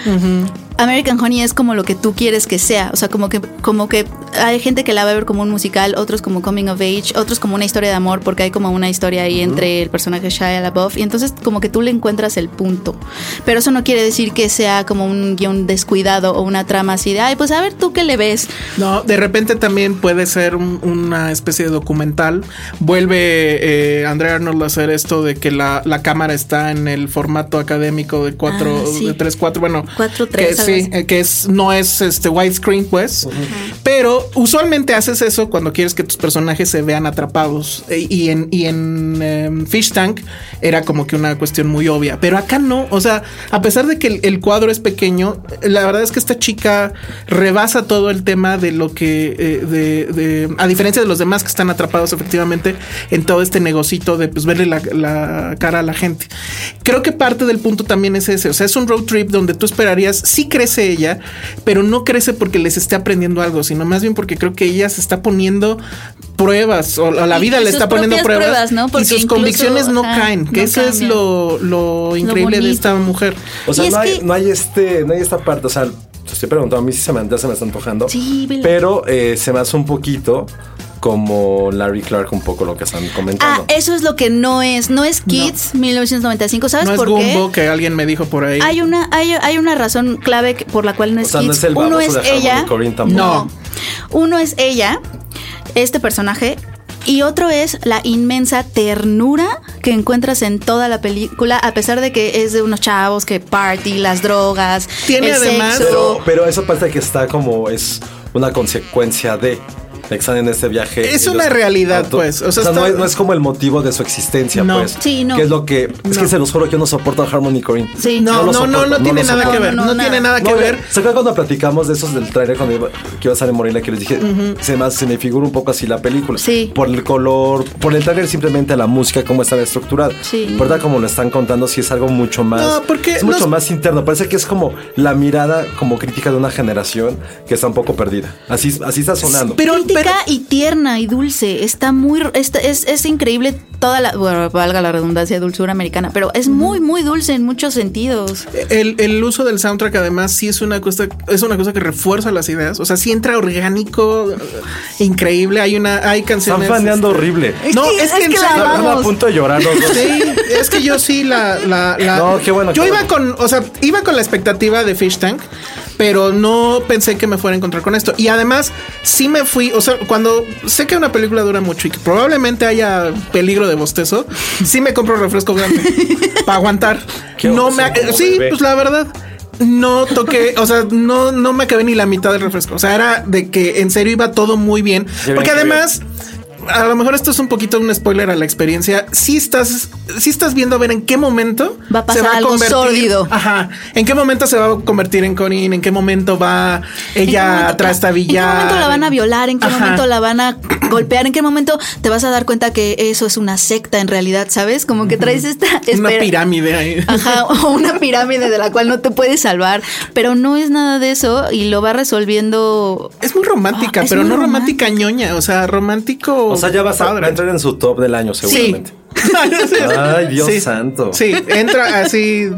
American Honey es como lo que tú quieres que sea. O sea, como que, como que hay gente que la va a ver como un musical, otros como coming of age, otros como una historia de amor, porque hay como una historia ahí entre el personaje Shia LaBeouf. Y entonces como que tú le encuentras el punto. Pero eso no quiere decir que sea como un guion descuidado o una trama así de, ay, pues a ver tú qué le ves. No, de repente también puede ser un- una especie de documental. Vuelve eh, Andrea Arnold a hacer esto de que la, la cámara está en el formato académico de 4, Ah, sí. de 3, 4, bueno. 4:3, que algo sí, eh, que es, no es este widescreen, pues. Pero usualmente haces eso cuando quieres que tus personajes se vean atrapados. Eh, y en, y en em, Fish Tank era como que una cuestión muy obvia. Pero acá no. O sea, a pesar de que el, el cuadro es pequeño, la verdad es que esta chica rebasa todo el tema de lo que. eh, de, de- a diferencia de los demás que están atrapados efectivamente en todo este negocito de pues, verle la, la cara a la gente. Creo que parte del punto también es ese. O sea, es un road trip donde tú esperarías, sí crece ella, pero no crece porque les esté aprendiendo algo, sino más bien porque creo que ella se está poniendo pruebas o, la vida y le está poniendo pruebas, pruebas, ¿no? y sus incluso, convicciones no ajá, caen, que no eso es lo, lo increíble de esta mujer. O sea, no hay, que- no hay este, no hay esta parte, o sea, te estoy preguntando, a mí sí se me, ya se me está antojando. Sí, pero eh, se me hace un poquito como Larry Clark, un poco lo que están Ah, comentando. eso es lo que no es. No es Kids 1995. ¿Sabes No es por Gumbo qué? que alguien me dijo por ahí. Hay una, hay, hay una razón clave por la cual no es o sea, no es el Uno es ella. No. Uno es ella, este personaje. Y otro es la inmensa ternura que encuentras en toda la película, a pesar de que es de unos chavos que party, las drogas, Tiene el además- sexo. Pero, pero eso parece que está como es una consecuencia de están en este viaje. Es una los- realidad, pues. O sea, no, está- es, no es como el motivo de su existencia, No. pues. Sí, no. Que es lo que. Es que No. se los juro que yo no soporto a Harmony Korine. Sí. No, no, no, soporto, no, tiene nada que ver. No, No, no, tiene nada. que No, ver. ¿Se acuerdan cuando platicamos de esos del trailer cuando iba, que iba a salir Morelia que les dije, se, me, se me figura un poco así la película? Sí. Por el color, por el trailer simplemente la música, cómo está estructurada. Sí. ¿Verdad? Como lo están contando, sí es algo mucho más. No, porque es mucho los- más interno. Parece que es como la mirada como crítica de una generación que está un poco perdida. Así, así está sonando. Pero, crítica pero- y tierna y dulce. Está muy. está- es, es increíble toda la. Bueno, valga la redundancia, dulzura americana. Pero es muy, muy dulce en muchos sentidos. El, el uso del soundtrack además sí es una cosa es una cosa que refuerza las ideas. O sea, sí entra orgánico, eh, increíble. Hay una, hay Están canciones. faneando horrible. No, es que, es en que la Están a punto de llorar los dos. Sí, es que yo sí la, la, la- No, qué bueno, Yo qué iba bueno. con, o sea, iba con la expectativa de Fish Tank, pero no pensé que me fuera a encontrar con esto. Y además, sí me fui, o sea, cuando sé que una película dura mucho y que probablemente haya peligro de bostezo, sí me compro refresco grande para aguantar. No me, sí, bebé. pues la verdad. No toqué, o sea, no, no me acabé ni la mitad del refresco. O sea, era de que en serio iba todo muy bien. Porque además, a lo mejor esto es un poquito un spoiler a la experiencia. Si estás, si estás viendo a ver en qué momento Va a pasar algo sórdido. Ajá. En qué momento se va a convertir en Corinne, en qué momento va ¿En qué ella a trastabillar. ¿En qué momento la van a violar? ¿En qué Ajá. momento la van a golpear? ¿En qué momento te vas a dar cuenta que eso es una secta en realidad? ¿Sabes? Como que traes esta. Una espera- pirámide ahí. Ajá, o una pirámide de la cual no te puedes salvar. Pero no es nada de eso y lo va resolviendo. Es muy romántica, Ah, es pero muy no romántica ñoña. O sea, romántico. O sea, ya va a, entrar en su top del año, seguramente. Ay, Dios Sí. santo. Sí, entra así,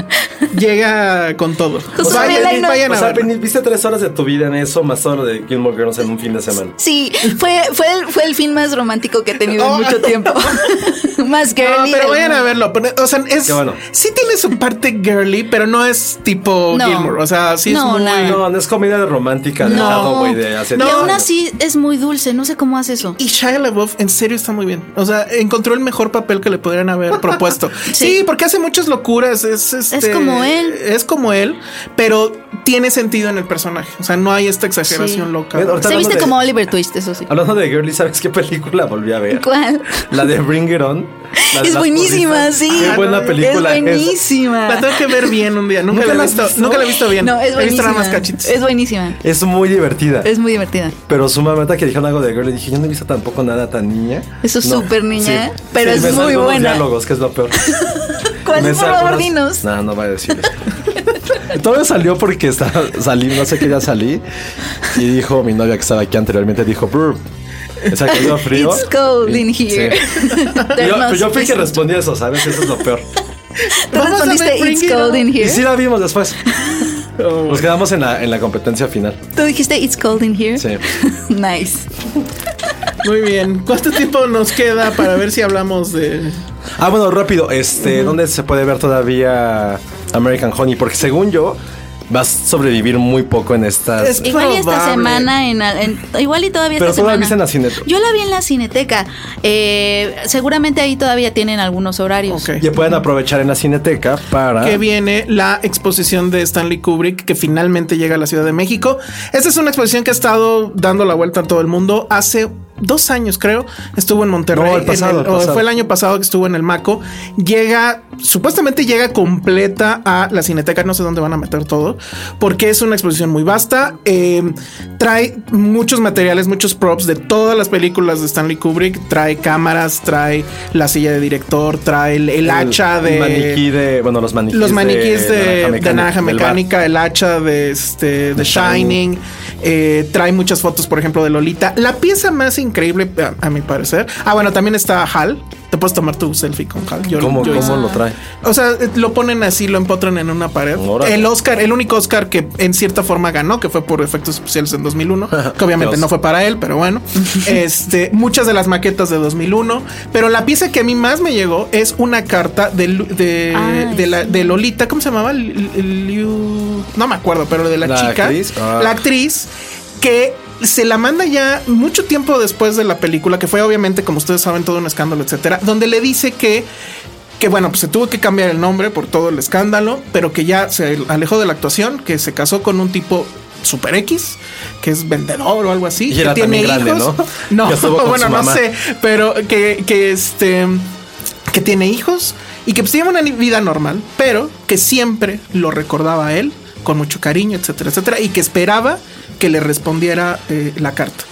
llega con todo. Vayan, no. vayan O sea. Penny, viste tres horas de tu vida en eso, más lo de Gilmore Girls en un fin de semana. Sí, fue, fue, el, fue el fin más romántico que he tenido Oh. en mucho tiempo. más No, girly. pero del vayan a verlo. pero, O sea, es, bueno. sí tiene su parte girly, pero no es tipo No. Gilmore. O sea, sí No, es muy. nada. No, no es comedia de romántica de No. De hace Y No. aún así es muy dulce, no sé cómo hace eso. Y Shia LaBeouf en serio está muy bien. O sea, encontró el mejor papel que le podrían haber propuesto. sí. Sí. porque hace muchas locuras. Es, este, como él. Es como él, pero tiene sentido en el personaje. O sea, no hay esta exageración Sí. loca. Se viste de- como Oliver Twist, eso sí. Hablando de girly, ¿sabes qué película volví a ver? ¿Cuál? La de Bring It On. La de Es buenísima, sí. Qué buena Es película es buenísima. La tengo que ver bien un día. Nunca, ¿Nunca la he visto. Nunca la he visto bien. No, es He visto nada buenísima. más cachitos. Es buenísima. Es muy divertida. Es muy divertida. Pero su mamá que dijeron algo de girly, dije, yo no he visto tampoco nada tan niña. Eso es No, súper niña, sí. pero Sí, es sé muy buena. diálogos, que es lo peor. ¿Cuál Me por favor, dinos? No, no voy a decirles. Todavía salió porque estaba, salí, no sé qué ya salí. Y dijo mi novia que estaba aquí anteriormente, dijo, brr. O sea, que frío. It's cold in Sí. here. Y yo, yo fui que respondí. eso, ¿sabes? Eso es lo peor. Tú respondiste It's It cold On". in Y here. sí la vimos después. Nos quedamos en la, en la competencia final. Tú dijiste It's cold in here. Sí. nice. Muy bien. ¿Cuánto tiempo nos queda para ver si hablamos de. Ah, bueno, rápido. Este, ¿dónde se puede ver todavía American Honey? Porque según yo, vas a sobrevivir muy poco en estas. Es- Igual y esta semana en, en- igual y todavía Pero esta tú la semana. viste en la Cineteca. Yo la vi en la Cineteca. Eh, seguramente ahí todavía tienen algunos horarios. Ok. Ya pueden aprovechar en la Cineteca para. que viene la exposición de Stanley Kubrick que finalmente llega a la Ciudad de México. Esta es una exposición que ha estado dando la vuelta a todo el mundo. Hace dos años, creo, estuvo en Monterrey. No, el en pasado, el o pasado. Fue el año pasado que estuvo en el Maco. Llega, supuestamente llega completa a la Cineteca. No sé dónde van a meter todo, porque es una exposición muy vasta. Eh, trae muchos materiales, muchos props de todas las películas de Stanley Kubrick. Trae cámaras, trae la silla de director, trae el, el hacha de maniquí de. Bueno, los maniquíes. los maniquíes de, Naranja de naranja mecánica, el hacha de este de Shining, eh, trae muchas fotos, por ejemplo, de Lolita. La pieza más increíble, a, a mi parecer. Ah, bueno, también está Hal. Te puedes tomar tu selfie con Hal. Yo- ¿Cómo, yo cómo lo trae? O sea, eh, lo ponen así, lo empotran en una pared. Órale. El Oscar, el único Oscar que en cierta forma ganó, que fue por efectos especiales en 2001, que obviamente Dios. no fue para él, pero bueno. este, muchas de las maquetas de 2001, pero la pieza que a mí más me llegó es una carta de Lu- de, Ay, de, la, de Lolita, ¿cómo se llamaba? L- L- Liu- no me acuerdo, pero de la, ¿La chica, actriz? Ah. la actriz que se la manda ya mucho tiempo después de la película, que fue obviamente, como ustedes saben, todo un escándalo, etcétera, donde le dice que que bueno, pues se tuvo que cambiar el nombre por todo el escándalo, pero que ya se alejó de la actuación, que se casó con un tipo super X, que es vendedor o algo así, Y que era tiene grande, hijos. ¿no? Bueno, no sé, pero que, que este que tiene hijos y que pues, lleva una vida normal, pero que siempre lo recordaba a él con mucho cariño, etcétera, etcétera, y que esperaba que le respondiera eh, la carta.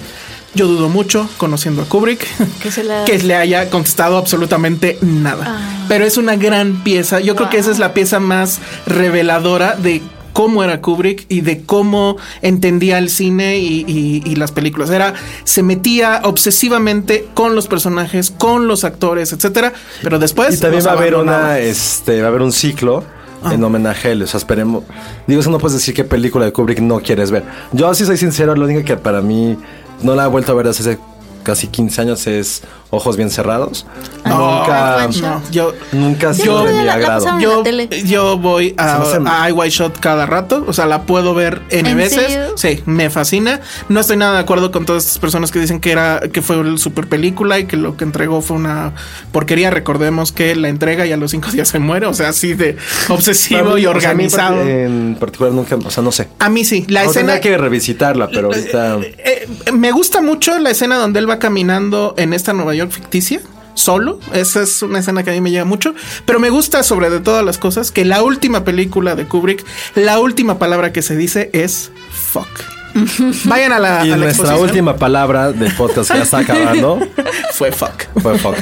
Yo dudo mucho, conociendo a Kubrick, Que se la- que le haya contestado absolutamente nada. Ah. Pero es una gran pieza. Yo creo que esa es la pieza más reveladora de cómo era Kubrick y de cómo entendía el cine y, y- y las películas. Era, se metía obsesivamente con los personajes, con los actores, etcétera. Pero después Y también va a haber una, este, va a haber un ciclo en homenaje a él. O sea, esperemos. Digo, eso no puedes decir qué película de Kubrick no quieres ver. Yo sí soy sincero, lo único que para mí no la he vuelto a ver desde hace casi 15 años es Ojos Bien Cerrados. No, nunca, no, yo, nunca sido el de mi la- agrado. yo, yo voy a, a White Shot cada rato, o sea, la puedo ver N ¿En veces. serio? Sí, me fascina. No estoy nada de acuerdo con todas estas personas que dicen que era que fue una super película y que lo que entregó fue una porquería. Recordemos que la entrega y a los cinco días se muere, o sea, así de obsesivo mí, y o sea, en organizado. parti- en particular nunca, o sea, no sé. a mí sí, la No, escena que revisitarla, pero ahorita. Eh, me gusta mucho la escena donde él va caminando en esta Nueva York ficticia. Solo, esa es una escena que a mí me llega mucho, pero me gusta sobre de todas las cosas que la última película de Kubrick, la última palabra que se dice es fuck. Vayan a la, Y a la nuestra exposición. última palabra del podcast que ya está acabando fue fuck. fue fuck.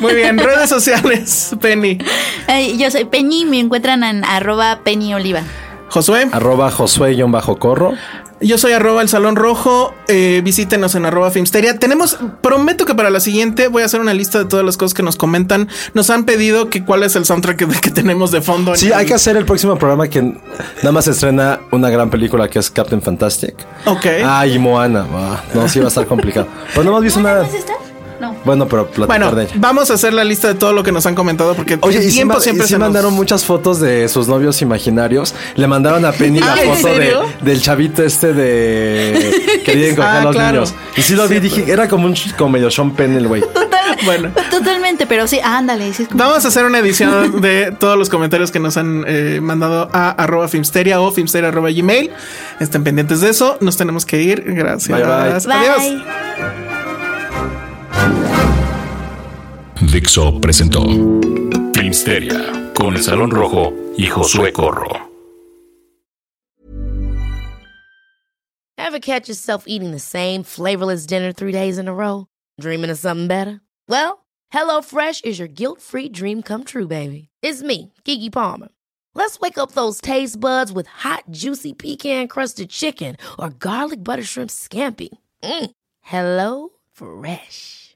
Muy bien, redes sociales, Penny, Ay, yo soy Penny, me encuentran en arroba Penny Oliva. Josué. Arroba Josué-Corro. Yo soy arroba el salón rojo. eh, visítenos en arroba filmsteria. Tenemos, prometo que para la siguiente voy a hacer una lista de todas las cosas que nos comentan. Nos han pedido que cuál es el soundtrack que, que tenemos de fondo. en Sí, el- hay que hacer el próximo programa que nada más estrena una gran película que es Captain Fantastic. Ok. Ay, Moana. Ah, no, sí va a estar complicado. Pero no hemos visto nada. Bueno, pero platicar bueno, de ella. vamos a hacer la lista de todo lo que nos han comentado porque Oye, el y tiempo ma- siempre y se nos- mandaron muchas fotos de sus novios imaginarios. Le mandaron a Penny la Ah, ¿en foto de, del chavito este de quería encoger Ah, a los claro. niños. Y sí lo vi, dije, era como un como medio Sean Penn el güey. Bueno. Totalmente, pero sí, ándale. sí es como- Vamos a hacer una edición de todos los comentarios que nos han eh, mandado a arroba filmsteria o filmsteria arroba gmail. Estén pendientes de eso. Nos tenemos que ir. Gracias. Bye, bye. Adiós. Bye. Dixo presentó Filmsteria con el Salón Rojo y Josué Corro. Ever catch yourself eating the same flavorless dinner three days in a row? Dreaming of something better? Well, HelloFresh is your guilt free dream come true, baby. It's me, Kiki Palmer. Let's wake up those taste buds with hot, juicy pecan crusted chicken or garlic butter shrimp scampi. Mm. Hello Fresh.